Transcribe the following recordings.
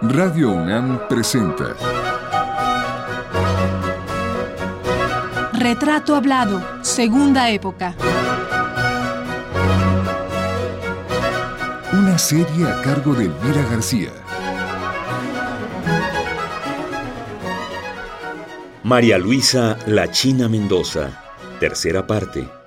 Radio UNAM presenta Retrato Hablado, Segunda Época. Una serie a cargo de Elvira García. María Luisa La China Mendoza, tercera parte.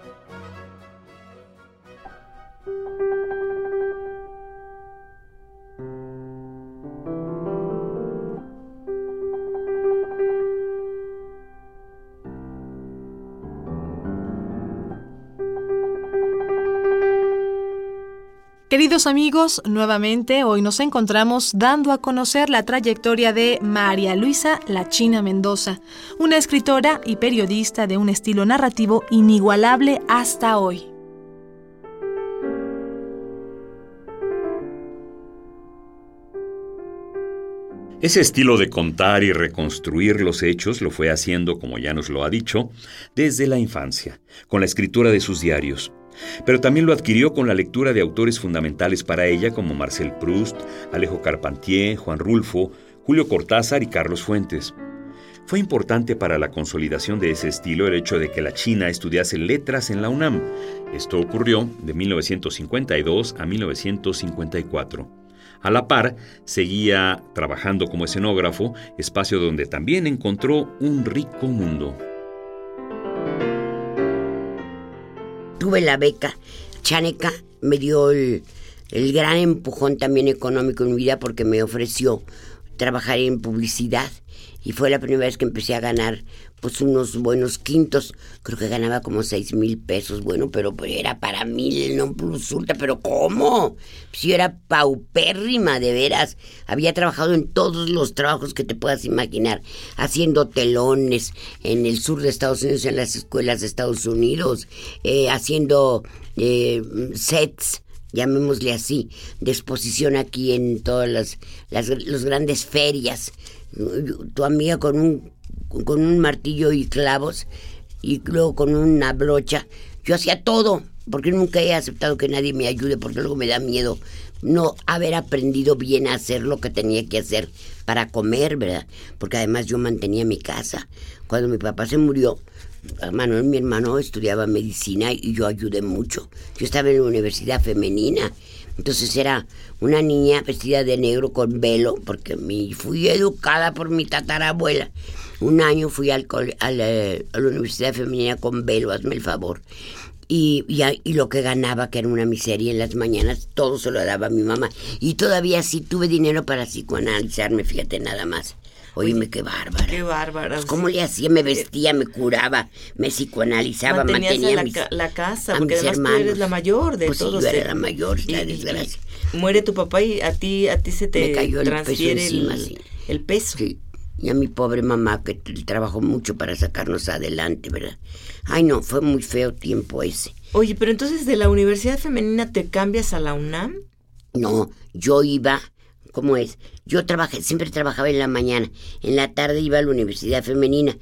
Queridos amigos, nuevamente hoy nos encontramos dando a conocer la trayectoria de María Luisa La China Mendoza, una escritora y periodista de un estilo narrativo inigualable hasta hoy. Ese estilo de contar y reconstruir los hechos lo fue haciendo, como ya nos lo ha dicho, desde la infancia, con la escritura de sus diarios pero también lo adquirió con la lectura de autores fundamentales para ella como Marcel Proust, Alejo Carpentier, Juan Rulfo, Julio Cortázar y Carlos Fuentes. Fue importante para la consolidación de ese estilo el hecho de que la China estudiase letras en la UNAM. Esto ocurrió de 1952 a 1954. A la par, seguía trabajando como escenógrafo, espacio donde también encontró un rico mundo. Tuve la beca. Chaneca me dio el, el gran empujón también económico en mi vida porque me ofreció trabajar en publicidad y fue la primera vez que empecé a ganar pues unos buenos quintos, creo que ganaba como seis mil pesos, bueno, pero era para mí non plus ultra, pero ¿cómo? Si yo era paupérrima, de veras, había trabajado en todos los trabajos que te puedas imaginar, haciendo telones en el sur de Estados Unidos, en las escuelas de Estados Unidos, eh, haciendo eh, sets, llamémosle así, de exposición aquí en todas las, las los grandes ferias, tu amiga con un, con un martillo y clavos y luego con una brocha. Yo hacía todo, porque nunca he aceptado que nadie me ayude, porque luego me da miedo no haber aprendido bien a hacer lo que tenía que hacer para comer, ¿verdad? Porque además yo mantenía mi casa. Cuando mi papá se murió, Manuel, mi hermano, estudiaba medicina y yo ayudé mucho. Yo estaba en la universidad femenina entonces era una niña vestida de negro con velo, porque me fui educada por mi tatarabuela. Un año fui al, eh, a la Universidad Femenina con velo, hazme el favor. Y, y, lo que ganaba, que era una miseria en las mañanas, todo se lo daba a mi mamá. Y todavía sí tuve dinero para psicoanalizarme, fíjate nada más. Oíme, qué bárbara. Qué bárbara. Pues, ¿Cómo le hacía? Me vestía, me curaba, me psicoanalizaba, mantenía la, mis, la casa, porque además tú eres la mayor de pues todos. Sí, yo era la mayor, la desgracia. muere tu papá y a ti, a ti se te cayó transfiere el peso. Encima, el, peso. Sí. Y a mi pobre mamá que trabajó mucho para sacarnos adelante, ¿verdad? Ay, no, fue muy feo tiempo ese. Oye, pero entonces de la Universidad Femenina te cambias a la UNAM? No, yo iba ¿Cómo es? Yo trabajé, siempre trabajaba en la mañana. En la tarde iba a la Universidad Femenina.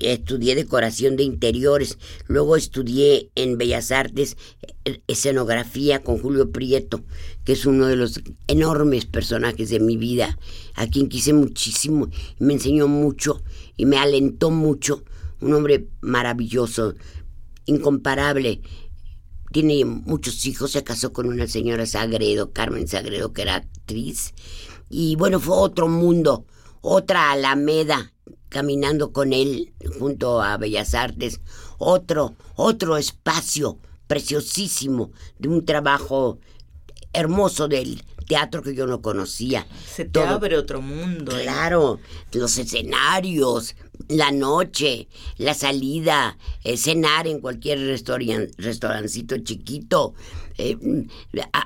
Estudié decoración de interiores. Luego estudié en Bellas Artes eh, escenografía con Julio Prieto, que es uno de los enormes personajes de mi vida, a quien quise muchísimo. Me enseñó mucho y me alentó mucho. Un hombre maravilloso, incomparable tiene muchos hijos, se casó con una señora Sagredo, Carmen Sagredo, que era actriz. Y bueno, fue otro mundo, otra Alameda, caminando con él junto a Bellas Artes, otro, otro espacio preciosísimo de un trabajo hermoso del teatro que yo no conocía. Se te abre otro mundo. ¿eh? Claro, los escenarios, la noche, la salida, eh, cenar en cualquier restaurancito chiquito, eh,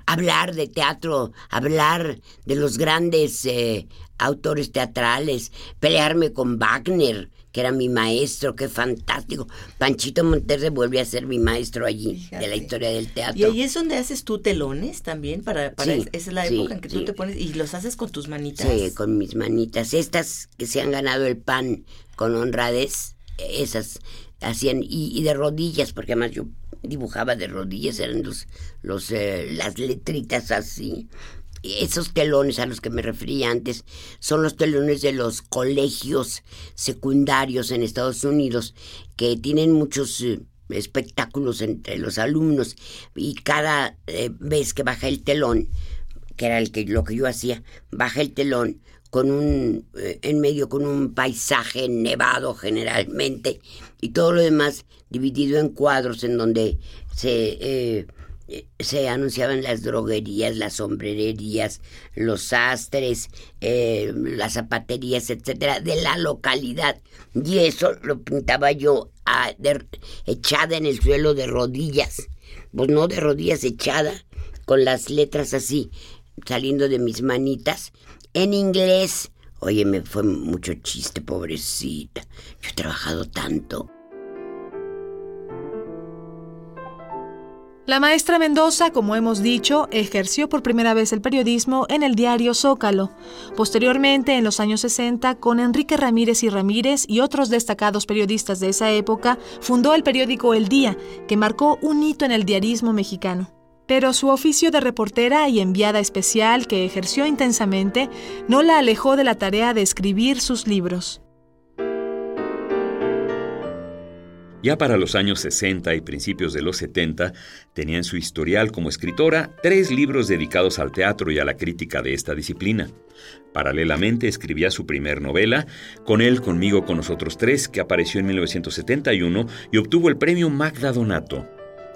hablar de teatro, hablar de los grandes eh, autores teatrales, pelearme con Wagner, que era mi maestro, qué fantástico. Panchito Monterre vuelve a ser mi maestro allí, de la historia del teatro. ¿Y ahí es donde haces tú telones también? para, para Esa es la época en que tú te pones y los haces con tus manitas. Sí, con mis manitas. Estas que se han ganado el pan con honradez, esas hacían, y, de rodillas, porque además yo dibujaba de rodillas, eran los, los, eh, las letritas así. esos telones a los que me refería antes son los telones de los colegios secundarios en Estados Unidos que tienen muchos eh, espectáculos entre los alumnos y cada eh, vez que baja el telón, que era el que, lo que yo hacía, baja el telón con un eh, en medio con un paisaje nevado generalmente y todo lo demás dividido en cuadros en donde se eh, se anunciaban las droguerías, las sombrererías, los sastres, eh, las zapaterías, etcétera, de la localidad. Y eso lo pintaba yo echada en el suelo de rodillas. Pues no de rodillas, echada, con las letras así, saliendo de mis manitas, en inglés. Oye, me fue mucho chiste, pobrecita. Yo he trabajado tanto. La maestra Mendoza, como hemos dicho, ejerció por primera vez el periodismo en el diario Zócalo. Posteriormente, en los años 60, con Enrique Ramírez y Ramírez y otros destacados periodistas de esa época, fundó el periódico El Día, que marcó un hito en el diarismo mexicano. Pero su oficio de reportera y enviada especial que ejerció intensamente no la alejó de la tarea de escribir sus libros. Ya para los años 60 y principios de los 70, tenía en su historial como escritora tres libros dedicados al teatro y a la crítica de esta disciplina. Paralelamente escribía su primer novela, Con él, conmigo, con nosotros tres, que apareció en 1971 y obtuvo el premio Magda Donato.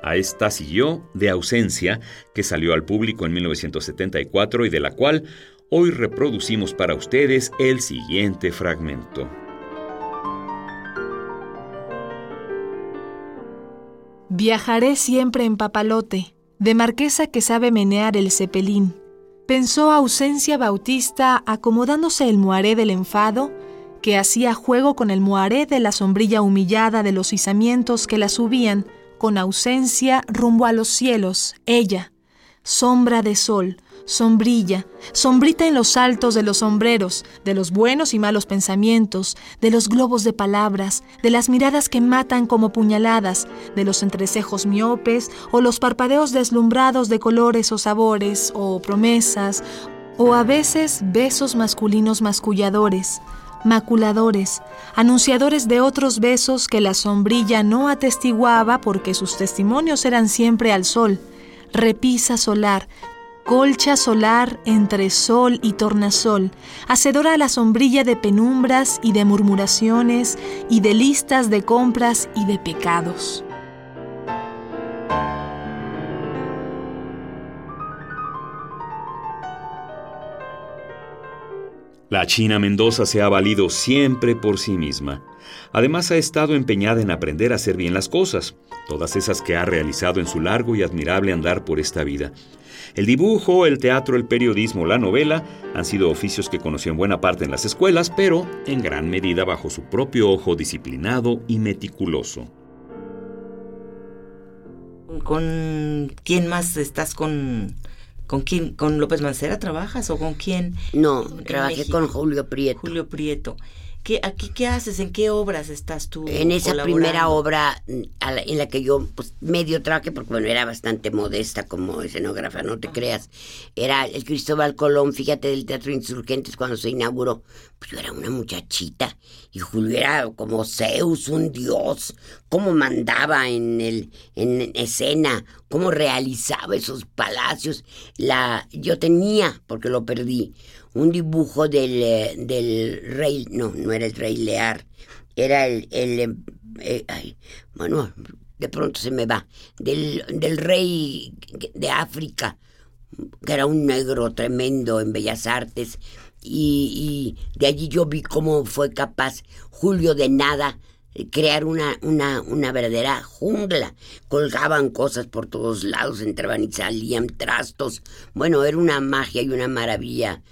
A esta siguió De ausencia, que salió al público en 1974 y de la cual hoy reproducimos para ustedes el siguiente fragmento. Viajaré siempre en papalote, de marquesa que sabe menear el cepelín. Pensó ausencia bautista acomodándose el moaré del enfado, que hacía juego con el moaré de la sombrilla humillada de los izamientos que la subían, con ausencia rumbo a los cielos, ella, sombra de sol, sombrilla, sombrita en los altos de los sombreros, de los buenos y malos pensamientos, de los globos de palabras, de las miradas que matan como puñaladas, de los entrecejos miopes o los parpadeos deslumbrados de colores o sabores o promesas, o a veces besos masculinos masculladores, maculadores, anunciadores de otros besos que la sombrilla no atestiguaba porque sus testimonios eran siempre al sol, repisa solar, colcha solar entre sol y tornasol, hacedora a la sombrilla de penumbras y de murmuraciones y de listas de compras y de pecados. La China Mendoza se ha valido siempre por sí misma. Además ha estado empeñada en aprender a hacer bien las cosas, todas esas que ha realizado en su largo y admirable andar por esta vida. El dibujo, el teatro, el periodismo, la novela han sido oficios que conoció en buena parte en las escuelas, pero en gran medida bajo su propio ojo disciplinado y meticuloso. ¿Con quién más estás con ¿Con quién? ¿Con López Mancera trabajas o con quién? No, trabajé con Julio Prieto. Julio Prieto. ¿Qué, aquí, ¿Qué haces? ¿En qué obras estás tú? En esa primera obra mm, en la que yo pues, medio traje, porque bueno, era bastante modesta como escenógrafa, no te creas. Era el Cristóbal Colón, fíjate, del Teatro Insurgentes cuando se inauguró. Pues yo era una muchachita y Julio era como Zeus, un dios, cómo mandaba en, el, en escena, cómo realizaba esos palacios. La, yo tenía, porque lo perdí, un dibujo del, eh, del rey, no, no era el rey Lear, era el, el eh, eh, ay, bueno, de pronto se me va, del, del rey de África, que era un negro tremendo en Bellas Artes, y, y de allí yo vi cómo fue capaz Julio de nada crear una, una, una verdadera jungla. Colgaban cosas por todos lados, entraban y salían trastos. Bueno, era una magia y una maravilla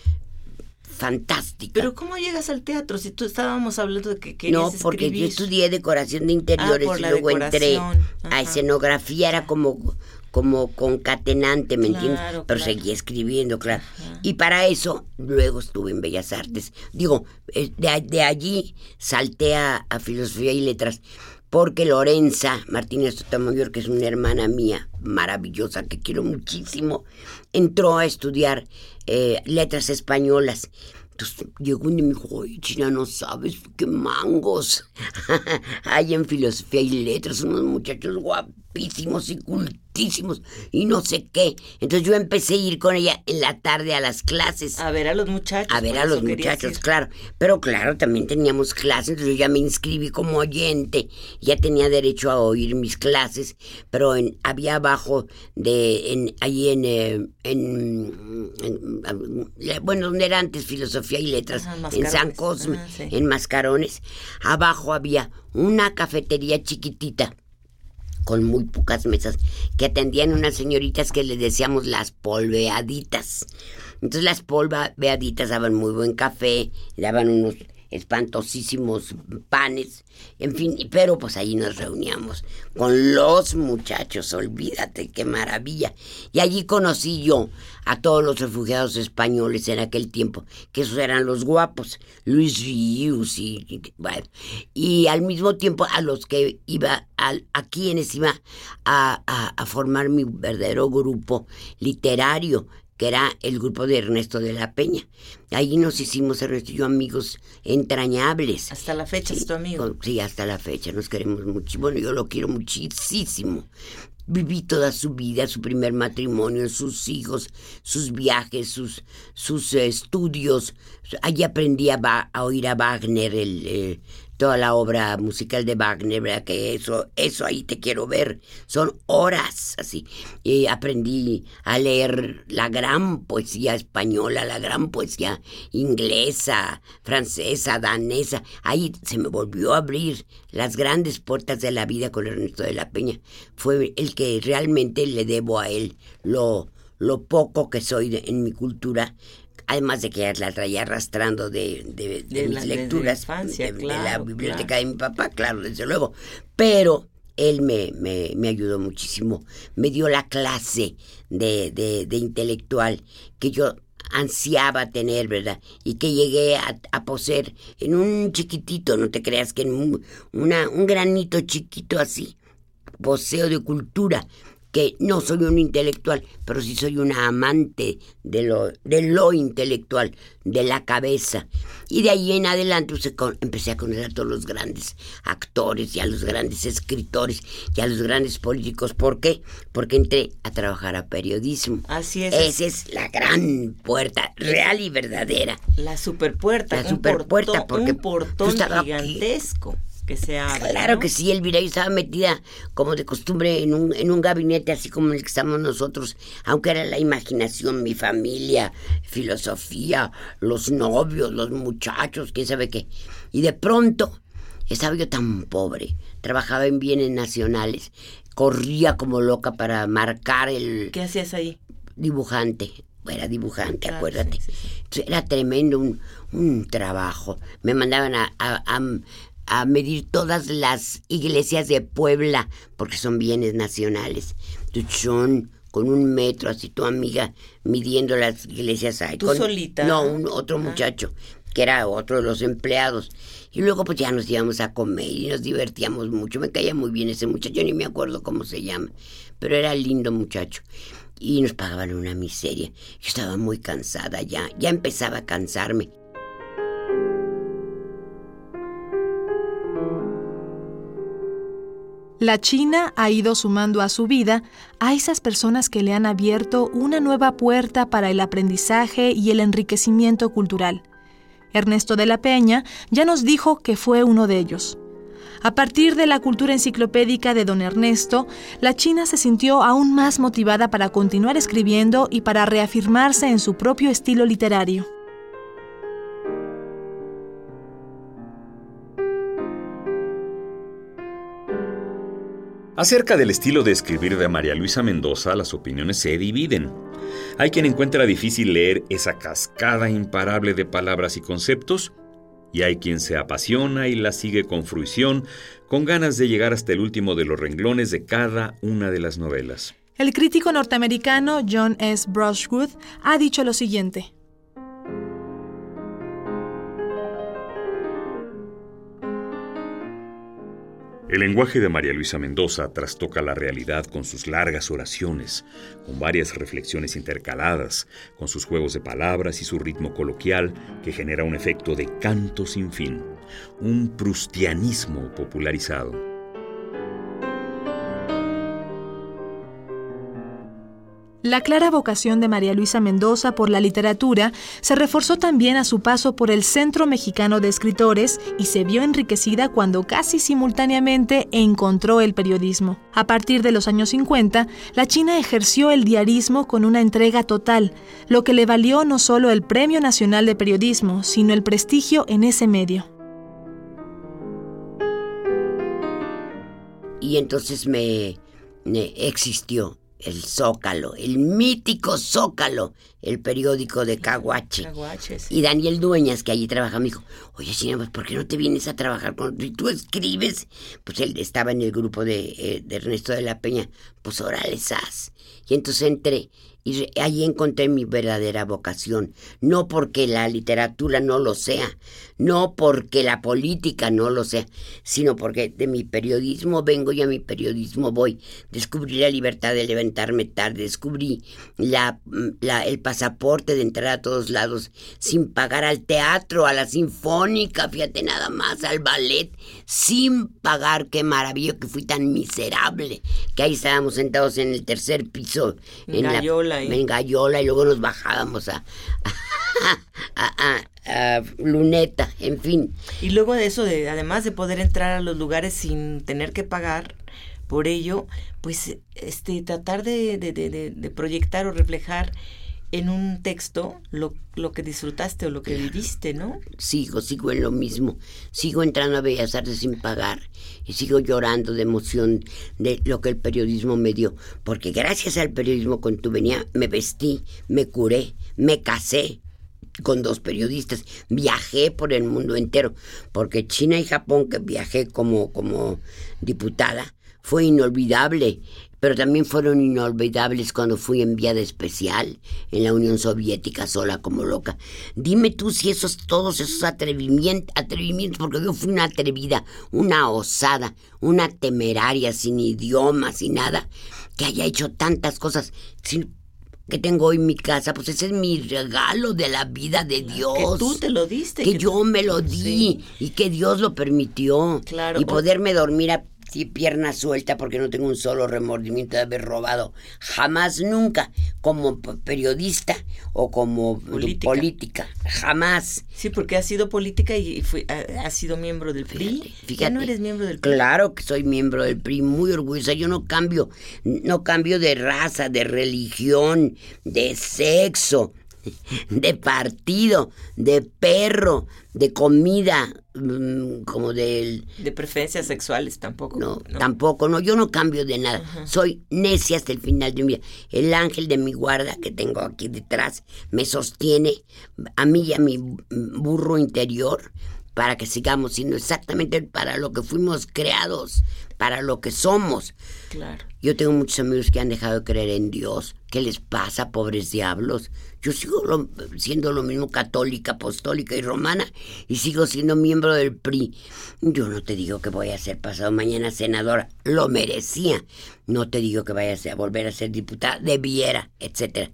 fantástica. Pero ¿cómo llegas al teatro? Si tú estábamos hablando de que querías No, porque yo estudié decoración de interiores ah, y luego entré a escenografía, era como como concatenante, ¿me entiendes? Pero seguía escribiendo, claro. Y para eso luego estuve en Bellas Artes. Digo, eh, de, de allí salté a, Filosofía y Letras. Porque Lorenza Martínez Sotomayor, que es una hermana mía maravillosa que quiero muchísimo, entró a estudiar eh, letras españolas. Entonces llegó y me dijo, oye, China, no sabes qué mangos hay en filosofía y letras, unos muchachos guapísimos y cultísimos y no sé qué. Entonces yo empecé a ir con ella en la tarde a las clases. A ver a los muchachos. A ver a los muchachos, claro. Pero claro, también teníamos clases, entonces yo ya me inscribí como oyente, ya tenía derecho a oír mis clases, pero en- había abajo de, en, ahí en, eh, en, en- en- bueno, donde era antes filosofía y letras, Ajá, en. San Cosme, Ah, sí. en Mascarones, abajo había una cafetería chiquitita con muy pocas mesas, que atendían unas señoritas que les decíamos las polveaditas. Entonces las polveaditas daban muy buen café, daban unos espantosísimos panes, en fin, pero pues ahí nos reuníamos con los muchachos, olvídate, qué maravilla. Y allí conocí yo a todos los refugiados españoles en aquel tiempo, que esos eran los guapos, Luis Rius y, bueno, y al mismo tiempo a los que iba, al- a quienes iba a, a- a formar mi verdadero grupo literario, que era el grupo de Ernesto de la Peña. Ahí nos hicimos, Ernesto y yo, amigos entrañables. Hasta la fecha es tu amigo. Sí, hasta la fecha nos queremos mucho. Bueno, yo lo quiero muchísimo. Viví toda su vida, su primer matrimonio, sus hijos, sus viajes, sus, sus eh, estudios. Allí aprendí a oír a Wagner, el, eh, toda la obra musical de Wagner. Que eso, eso ahí te quiero ver. Son horas así. Y aprendí a leer la gran poesía española, la gran poesía inglesa, francesa, danesa. Ahí se me volvió a abrir las grandes puertas de la vida con Ernesto de la Peña. Fue el que realmente le debo a él lo, lo poco que soy en mi cultura. Además de que la traía arrastrando de, de- de De mis la- lecturas, infancia, de, la biblioteca claro. de mi papá, claro, desde luego. Pero él me, me, me ayudó muchísimo, me dio la clase de, de, de intelectual que yo ansiaba tener, ¿verdad? Y que llegué a, a poseer en un chiquitito, no te creas que en un, una, un granito chiquito así, poseo de cultura, que no soy un intelectual, pero sí soy una amante de lo, de lo intelectual, de la cabeza. Y de ahí en adelante pues, con- empecé a conocer a todos los grandes actores y a los grandes escritores y a los grandes políticos. ¿Por qué? Porque entré a trabajar a periodismo. Así es. Esa es la gran puerta, real y verdadera. La superpuerta. La superpuerta, portón- porque Un portón aquí. Que se abre. Claro ¿no? que sí, Elvira, yo estaba metida como de costumbre en un, en un gabinete así como el que estamos nosotros, aunque era la imaginación, mi familia, filosofía, los novios, los muchachos, quién sabe qué. Y de pronto estaba yo tan pobre, trabajaba en bienes nacionales, corría como loca para marcar el ¿Qué hacías ahí? dibujante. Era dibujante, Claro, acuérdate. sí, sí, sí. Entonces, Era tremendo un, un trabajo. Me mandaban a, a- a- a medir todas las iglesias de Puebla, porque son bienes nacionales. Son con un metro, así tu amiga, midiendo las iglesias ahí. ¿Tú con- solita? No, un, otro Ah. muchacho, que era otro de los empleados. Y luego pues ya nos íbamos a comer y nos divertíamos mucho. Me caía muy bien ese muchacho, ni me acuerdo cómo se llama, pero era lindo muchacho. Y nos pagaban una miseria. Yo estaba muy cansada ya, ya empezaba a cansarme. La China ha ido sumando a su vida a esas personas que le han abierto una nueva puerta para el aprendizaje y el enriquecimiento cultural. Ernesto de la Peña ya nos dijo que fue uno de ellos. A partir de la cultura enciclopédica de don Ernesto, la China se sintió aún más motivada para continuar escribiendo y para reafirmarse en su propio estilo literario. Acerca del estilo de escribir de María Luisa Mendoza, las opiniones se dividen. Hay quien encuentra difícil leer esa cascada imparable de palabras y conceptos, y hay quien se apasiona y la sigue con fruición, con ganas de llegar hasta el último de los renglones de cada una de las novelas. El crítico norteamericano John S. Brushwood ha dicho lo siguiente. El lenguaje de María Luisa Mendoza trastoca la realidad con sus largas oraciones, con varias reflexiones intercaladas, con sus juegos de palabras y su ritmo coloquial que genera un efecto de canto sin fin, un prustianismo popularizado. La clara vocación de María Luisa Mendoza por la literatura se reforzó también a su paso por el Centro Mexicano de Escritores y se vio enriquecida cuando casi simultáneamente encontró el periodismo. A partir de los años 50, la China ejerció el diarismo con una entrega total, lo que le valió no solo el Premio Nacional de Periodismo, sino el prestigio en ese medio. Y entonces me, existió el Zócalo, el mítico Zócalo, el periódico de Caguache. Y Daniel Dueñas, que allí trabaja, me dijo, oye, pues, ¿por qué no te vienes a trabajar con... Si tú escribes, pues él estaba en el grupo de, eh, de Ernesto de la Peña, pues órale, sas. Y entonces entré y ahí encontré mi verdadera vocación. No porque la literatura no lo sea, no porque la política no lo sea, sino porque de mi periodismo vengo y a mi periodismo voy. Descubrí la libertad de levantarme tarde, descubrí la, el pasaporte de entrar a todos lados sin pagar al teatro, a la sinfónica, fíjate nada más, al ballet, sin pagar. Qué maravilla que fui tan miserable que ahí estábamos sentados en el tercer piso. En la, en Gallola y luego nos bajábamos a, a, Luneta, en fin. Y luego de eso, de, además de poder entrar a los lugares sin tener que pagar por ello, pues este tratar de, de, de proyectar o reflejar en un texto lo, lo, que disfrutaste o lo que viviste, ¿no? Sigo, sigo en lo mismo. Sigo entrando a Bellas Artes sin pagar y sigo llorando de emoción de lo que el periodismo me dio. Porque gracias al periodismo con tu venía me vestí, me curé, me casé con dos periodistas, viajé por el mundo entero, porque China y Japón, que viajé como, como diputada, fue inolvidable pero también fueron inolvidables cuando fui enviada especial en la Unión Soviética sola como loca. Dime tú si esos, todos esos atrevimientos, atrevimientos, porque yo fui una atrevida, una osada, una temeraria, sin idioma, sin nada, que haya hecho tantas cosas, sin, que tengo hoy en mi casa, pues ese es mi regalo de la vida de Dios. Que tú te lo diste. Que, yo me lo di y que Dios lo permitió. Claro. Y poderme dormir a Sí, pierna suelta porque no tengo un solo remordimiento de haber robado. Jamás, nunca, como periodista o como política. Jamás. Sí, porque has sido política y has sido miembro del PRI. Fíjate, no eres miembro del PRI? Claro que soy miembro del PRI, muy orgullosa. Yo no cambio, no cambio de raza, de religión, de sexo, de partido, de perro, de comida, como del... De preferencias sexuales tampoco. No, tampoco, no, yo no cambio de nada. Soy necia hasta el final de mi vida. El ángel de mi guarda que tengo aquí detrás me sostiene a mí y a mi burro interior para que sigamos siendo exactamente para lo que fuimos creados, para lo que somos. Claro. Yo tengo muchos amigos que han dejado de creer en Dios. ¿Qué les pasa, pobres diablos? Yo sigo siendo lo mismo católica, apostólica y romana y sigo siendo miembro del PRI. Yo no te digo que voy a ser pasado mañana senadora, lo merecía. No te digo que vaya a volver a ser diputada, debiera, etcétera.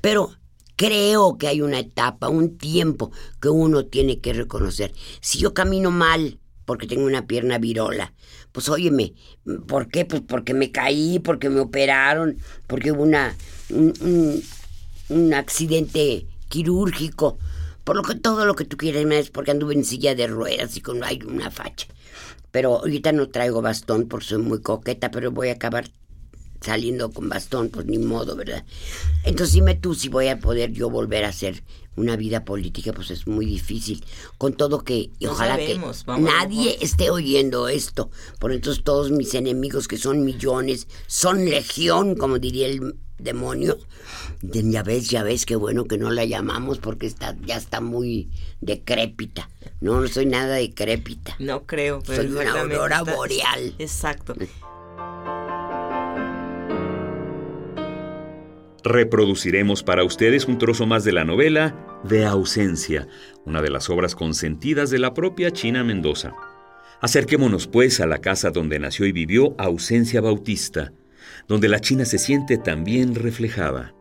Pero Creo que hay una etapa, un tiempo que uno tiene que reconocer. Si yo camino mal porque tengo una pierna virola, pues óyeme, ¿por qué? Pues porque me caí, porque me operaron, porque hubo una, un, un, accidente quirúrgico, por lo que todo lo que tú quieras, es porque anduve en silla de ruedas y con hay una facha. Pero ahorita no traigo bastón porque soy muy coqueta, pero voy a acabar saliendo con bastón, pues ni modo, ¿verdad? Entonces dime tú si voy a poder yo volver a hacer una vida política, pues es muy difícil. Con todo que, ojalá que nadie esté oyendo esto. Por entonces todos mis enemigos, que son millones, son legión, como diría el demonio. Ya ves, ya ves, qué bueno que no la llamamos porque está, ya está muy decrépita. No, no soy nada decrépita. No creo, pero soy una aurora boreal. Exacto. Reproduciremos para ustedes un trozo más de la novela De ausencia, una de las obras consentidas de la propia China Mendoza. Acerquémonos pues a la casa donde nació y vivió Ausencia Bautista, donde la China se siente también reflejada.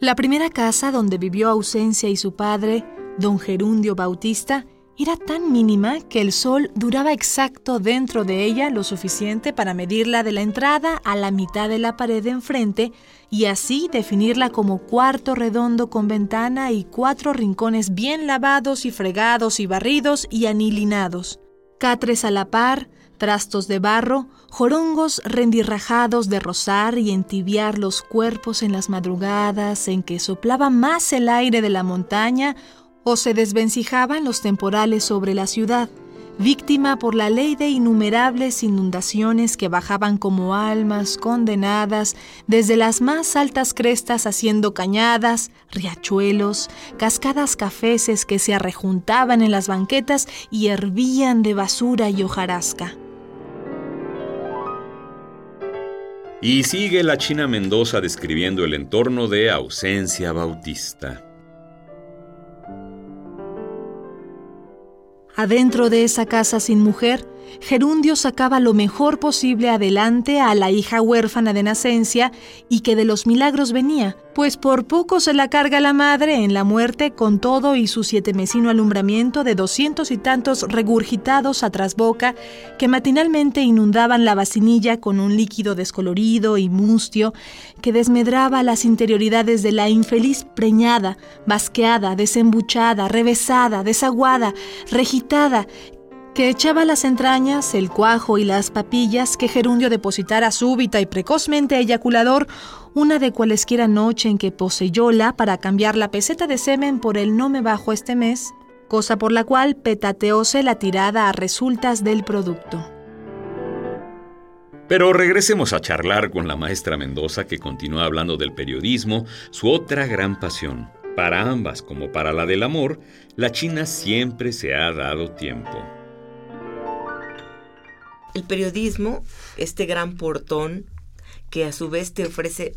La primera casa donde vivió Ausencia y su padre, don Gerundio Bautista, era tan mínima que el sol duraba exacto dentro de ella lo suficiente para medirla de la entrada a la mitad de la pared de enfrente y así definirla como cuarto redondo con ventana y cuatro rincones bien lavados y fregados y barridos y anilinados. Catres a la par, trastos de barro, jorongos rendirrajados de rozar y entibiar los cuerpos en las madrugadas en que soplaba más el aire de la montaña o se desvencijaban los temporales sobre la ciudad, víctima por la ley de innumerables inundaciones que bajaban como almas condenadas desde las más altas crestas haciendo cañadas, riachuelos, cascadas cafeces que se arrejuntaban en las banquetas y hervían de basura y hojarasca. Y sigue la China Mendoza describiendo el entorno de ausencia bautista. Adentro de esa casa sin mujer, Gerundio sacaba lo mejor posible adelante a la hija huérfana de nacencia y que de los milagros venía, pues por poco se la carga la madre en la muerte con todo y su sietemesino alumbramiento de doscientos y tantos regurgitados a trasboca que matinalmente inundaban la vacinilla con un líquido descolorido y mustio que desmedraba las interioridades de la infeliz preñada, basqueada, desembuchada, revesada, desaguada, regitada, que echaba las entrañas, el cuajo y las papillas que Gerundio depositara súbita y precozmente eyaculador una de cualesquiera noche en que poseyóla para cambiar la peseta de semen por el no me bajo este mes, cosa por la cual petateóse la tirada a resultas del producto. Pero regresemos a charlar con la maestra Mendoza que continúa hablando del periodismo, su otra gran pasión. Para ambas, como para la del amor, la China siempre se ha dado tiempo el periodismo, este gran portón que a su vez te ofrece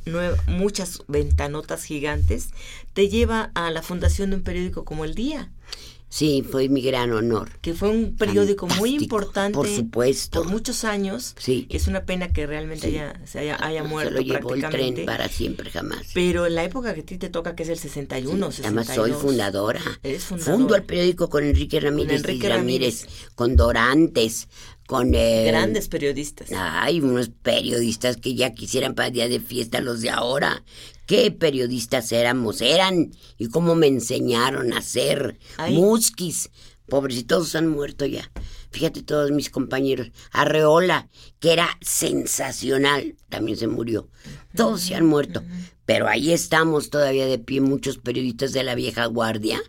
muchas ventanotas gigantes, te lleva a la fundación de un periódico como El Día. Sí, fue mi gran honor. Que fue un periódico muy importante. Por supuesto. Por muchos años. Sí. es una pena que realmente haya, se haya, haya muerto. Se lo llevó el tren para siempre, jamás. Pero en la época que a ti te toca, que es el 61, sí, Además, soy fundadora. Eres fundadora. Fundo el periódico con Enrique Ramírez. Con Enrique Ramírez, Con Dorantes, con grandes periodistas. Hay unos periodistas que ya quisieran para día de fiesta los de ahora. ¿Qué periodistas éramos? Eran y cómo me enseñaron a ser musquis. Pobrecitos han muerto ya. Fíjate todos mis compañeros. Arreola, que era sensacional, también se murió. Todos se han muerto. Pero ahí estamos todavía de pie muchos periodistas de la vieja guardia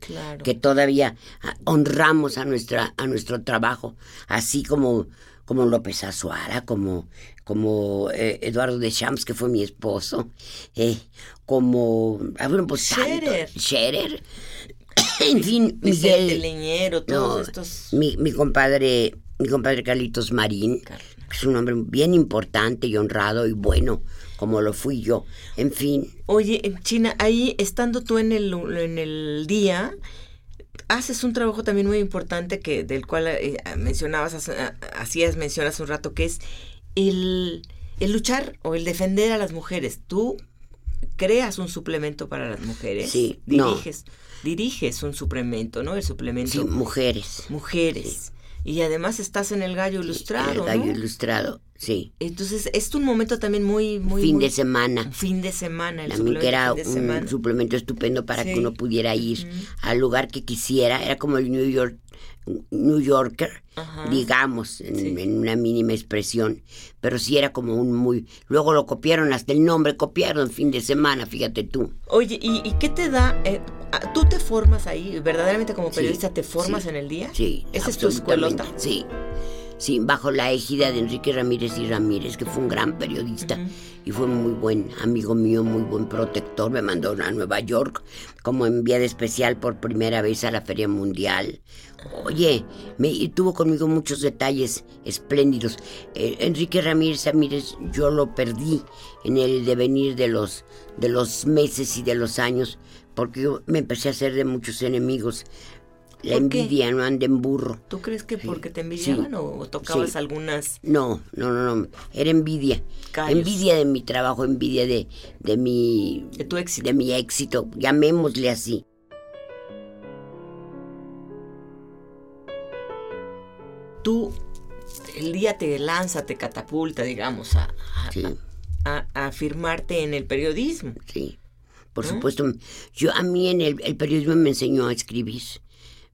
que todavía ah, honramos a nuestra a nuestro trabajo, así como como López Azuara, como como eh, Eduardo de Champs, que fue mi esposo, eh, como ah, bueno, pues Scherer. Scherer. en fin, Miguel Leñero, todos estos mi, mi compadre mi compadre Carlitos Marín, que es un hombre bien importante y honrado y bueno como lo fui yo. En fin. Oye, en China, ahí estando tú en el, en el día, haces un trabajo también muy importante que del cual eh, mencionabas, hacías mención hace un rato, que es el, el luchar o el defender a las mujeres. Tú creas un suplemento para las mujeres. Sí, diriges, diriges un suplemento, ¿no? El suplemento. Sí, mujeres. Mujeres. Y además estás en el gallo ilustrado. el gallo ilustrado, sí. Entonces es un momento también muy... muy fin de semana. Fin de semana. El también que era un suplemento estupendo para que uno pudiera ir al lugar que quisiera. Era como el New York New Yorker, digamos, en, una mínima expresión, pero sí era como un muy... Luego lo copiaron hasta el nombre, copiaron fin de semana, fíjate tú. Oye, ¿y, qué te da? Eh, ¿Tú te formas ahí? ¿Verdaderamente como periodista te formas en el día? Sí. ¿Esa es tu escuelota? Sí. Sí, bajo la égida de Enrique Ramírez y Ramírez, que fue un gran periodista y fue muy buen amigo mío, muy buen protector. Me mandó a Nueva York como enviada especial por primera vez a la Feria Mundial. Oye, me tuvo conmigo muchos detalles espléndidos. Eh, Enrique Ramírez Ramírez, yo lo perdí en el devenir de los, de los meses y de los años, porque yo me empecé a hacer de muchos enemigos. La envidia no anda en burro. ¿Tú crees que porque te envidiaban sí, o, o tocabas sí. algunas? No, no, no, no. Era envidia. Callos. Envidia de mi trabajo, envidia de, de mi De tu éxito. de mi éxito, llamémosle así. Tú, el día te lanza, te catapulta, digamos, a, a, Sí. a- a afirmarte en el periodismo. Sí, por supuesto. Yo a mí en el, el periodismo me enseñó a escribir.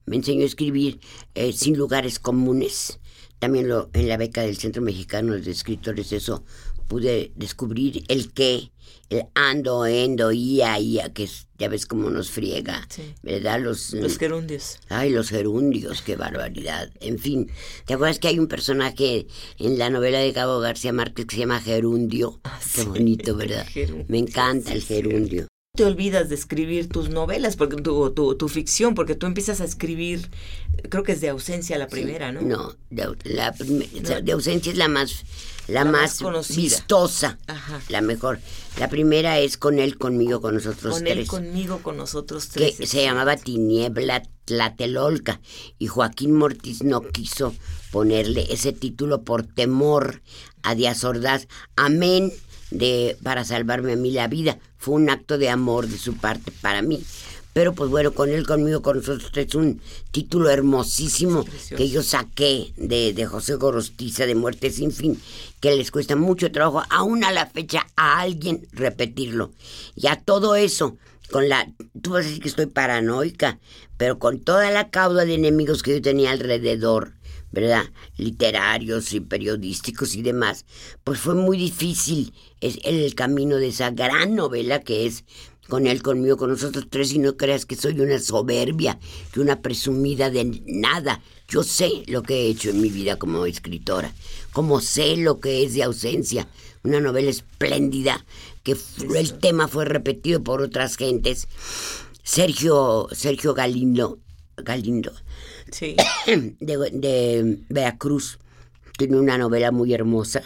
Me enseñó a escribir eh, sin lugares comunes. También lo, en la beca del Centro Mexicano de Escritores, eso pude descubrir el qué, el ando, endo, ia, ia, que es- ya ves cómo nos friega, Sí. ¿verdad? Los, Los gerundios. Ay, los gerundios, qué barbaridad. En fin, ¿te acuerdas que hay un personaje en la novela de Cabo García Márquez que se llama Gerundio? Ah, qué sí, bonito, ¿verdad? gerundio, Me encanta el sí, sí. gerundio. te olvidas de escribir tus novelas, porque tu, tu, tu ficción, porque tú empiezas a escribir, creo que es de ausencia la primera, ¿no? No, de, la prime- No. de ausencia es la más, la, La más vistosa, Ajá. la mejor. La primera es con él, conmigo, con nosotros Con él, tres. conmigo, con nosotros que tres. se llamaba Tiniebla Tlatelolca y Joaquín Mortis no quiso ponerle ese título por temor a Díaz Ordaz. Amén de para salvarme a mí la vida. Fue un acto de amor de su parte para mí. Pero pues bueno, con él, conmigo, con nosotros es un título hermosísimo que yo saqué de, de José Gorostiza de Muerte sin fin, que les cuesta mucho trabajo, aún a la fecha, a alguien repetirlo. Y a todo eso, con la, tú vas a decir que estoy paranoica, pero con toda la cauda de enemigos que yo tenía alrededor, ¿verdad? Literarios y periodísticos y demás, pues fue muy difícil es el camino de esa gran novela que es con él, conmigo, con nosotros tres, y no creas que soy una soberbia, que una presumida de nada. Yo sé lo que he hecho en mi vida como escritora, como sé lo que es de ausencia, una novela espléndida, que el tema fue repetido por otras gentes. Sergio, Sergio Galindo, Galindo, Sí. de, de Veracruz, tiene una novela muy hermosa,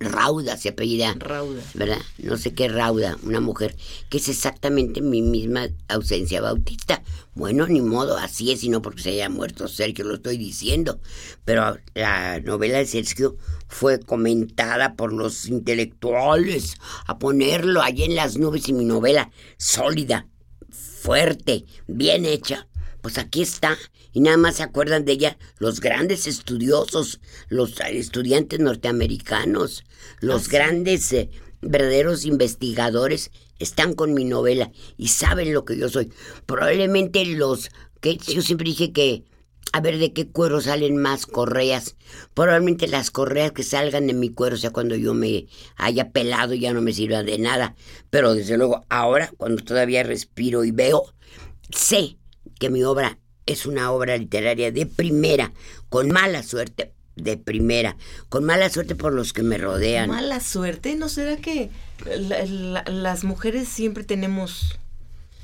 Rauda se apellida. Rauda. ¿verdad? No sé qué rauda, una mujer, que es exactamente mi misma ausencia bautista. Bueno, ni modo, así es, y no porque se haya muerto Sergio, lo estoy diciendo. Pero la novela de Sergio fue comentada por los intelectuales a ponerlo allí en las nubes y mi novela sólida, fuerte, bien hecha. Pues aquí está, y nada más se acuerdan de ella los grandes estudiosos, los estudiantes norteamericanos, los grandes eh, verdaderos investigadores están con mi novela y saben lo que yo soy. Probablemente los que yo siempre dije que a ver de qué cuero salen más correas. Probablemente las correas que salgan de mi cuero, o sea, cuando yo me haya pelado ya no me sirvan de nada. Pero desde luego ahora, cuando todavía respiro y veo, sé que mi obra es una obra literaria de primera, con mala suerte de primera, con mala suerte por los que me rodean. Mala suerte, ¿no será que la- la- las mujeres siempre tenemos,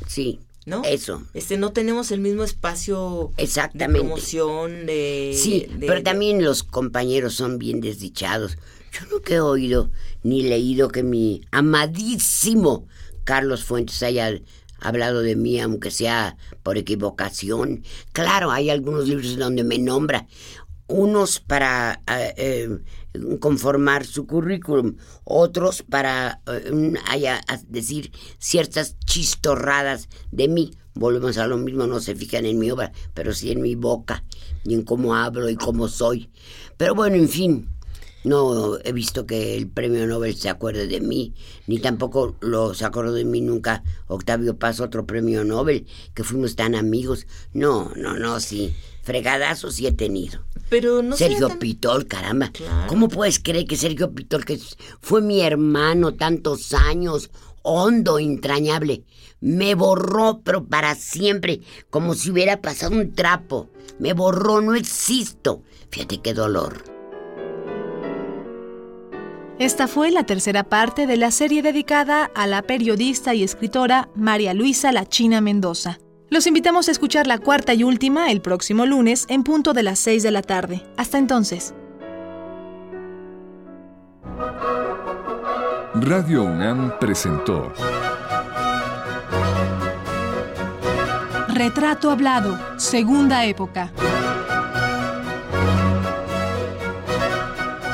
Sí, ¿no? eso. Este, no tenemos el mismo espacio de Exactamente. promoción, de... Sí, de- pero de- también los compañeros son bien desdichados. Yo nunca he oído ni leído que mi amadísimo Carlos Fuentes haya hablado de mí, aunque sea por equivocación. Claro, hay algunos libros donde me nombra, unos para eh, eh, conformar su currículum, otros para eh, haya- decir ciertas chistorradas de mí. Volvemos a lo mismo, no se fijan en mi obra, pero sí en mi boca, y en cómo hablo y cómo soy. Pero bueno, en fin, no he visto que el premio Nobel se acuerde de mí, ni tampoco lo se acordó de mí nunca Octavio Paz, otro premio Nobel, que fuimos tan amigos. No, no, no, sí, fregadazos sí he tenido. Pero no Sergio tan- Pitol, caramba. Claro. ¿Cómo puedes creer que Sergio Pitol, que fue mi hermano tantos años, hondo, entrañable, me borró, pero para siempre, como si hubiera pasado un trapo? Me borró, no existo. Fíjate qué dolor. Esta fue la tercera parte de la serie dedicada a la periodista y escritora María Luisa La China Mendoza. Los invitamos a escuchar la cuarta y última el próximo lunes en punto de las 6 de la tarde. Hasta entonces. Radio UNAM presentó Retrato Hablado, Segunda Época.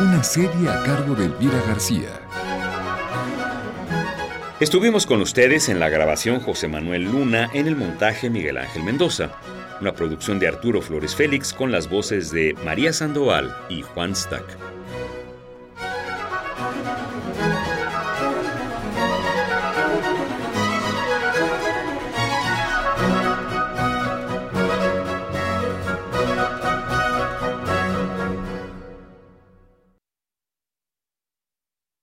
Una serie a cargo de Elvira García. Estuvimos con ustedes en la grabación José Manuel Luna, en el montaje Miguel Ángel Mendoza, una producción de Arturo Flores Félix con las voces de María Sandoval y Juan Stack.